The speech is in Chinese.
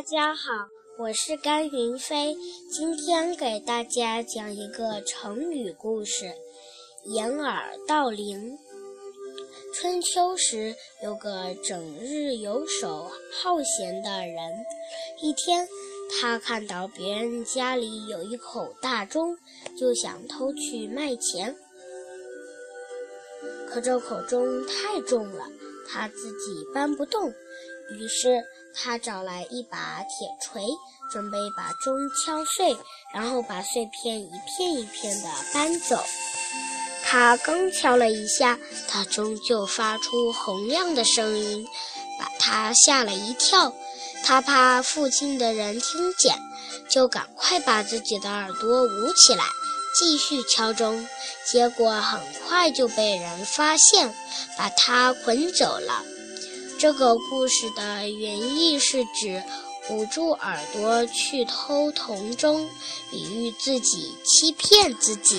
大家好，我是甘云飞，今天给大家讲一个成语故事“掩耳盗铃”。春秋时，有个整日游手好闲的人。一天，他看到别人家里有一口大钟，就想偷去卖钱。可这口钟太重了，他自己搬不动，于是。他找来一把铁锤，准备把钟敲碎，然后把碎片一片一片地搬走。他刚敲了一下，他钟就发出洪亮的声音，把他吓了一跳。他怕附近的人听见，就赶快把自己的耳朵捂起来，继续敲钟。结果很快就被人发现，把他捆走了。这个故事的原意是指捂住耳朵去偷铜钟，比喻自己欺骗自己。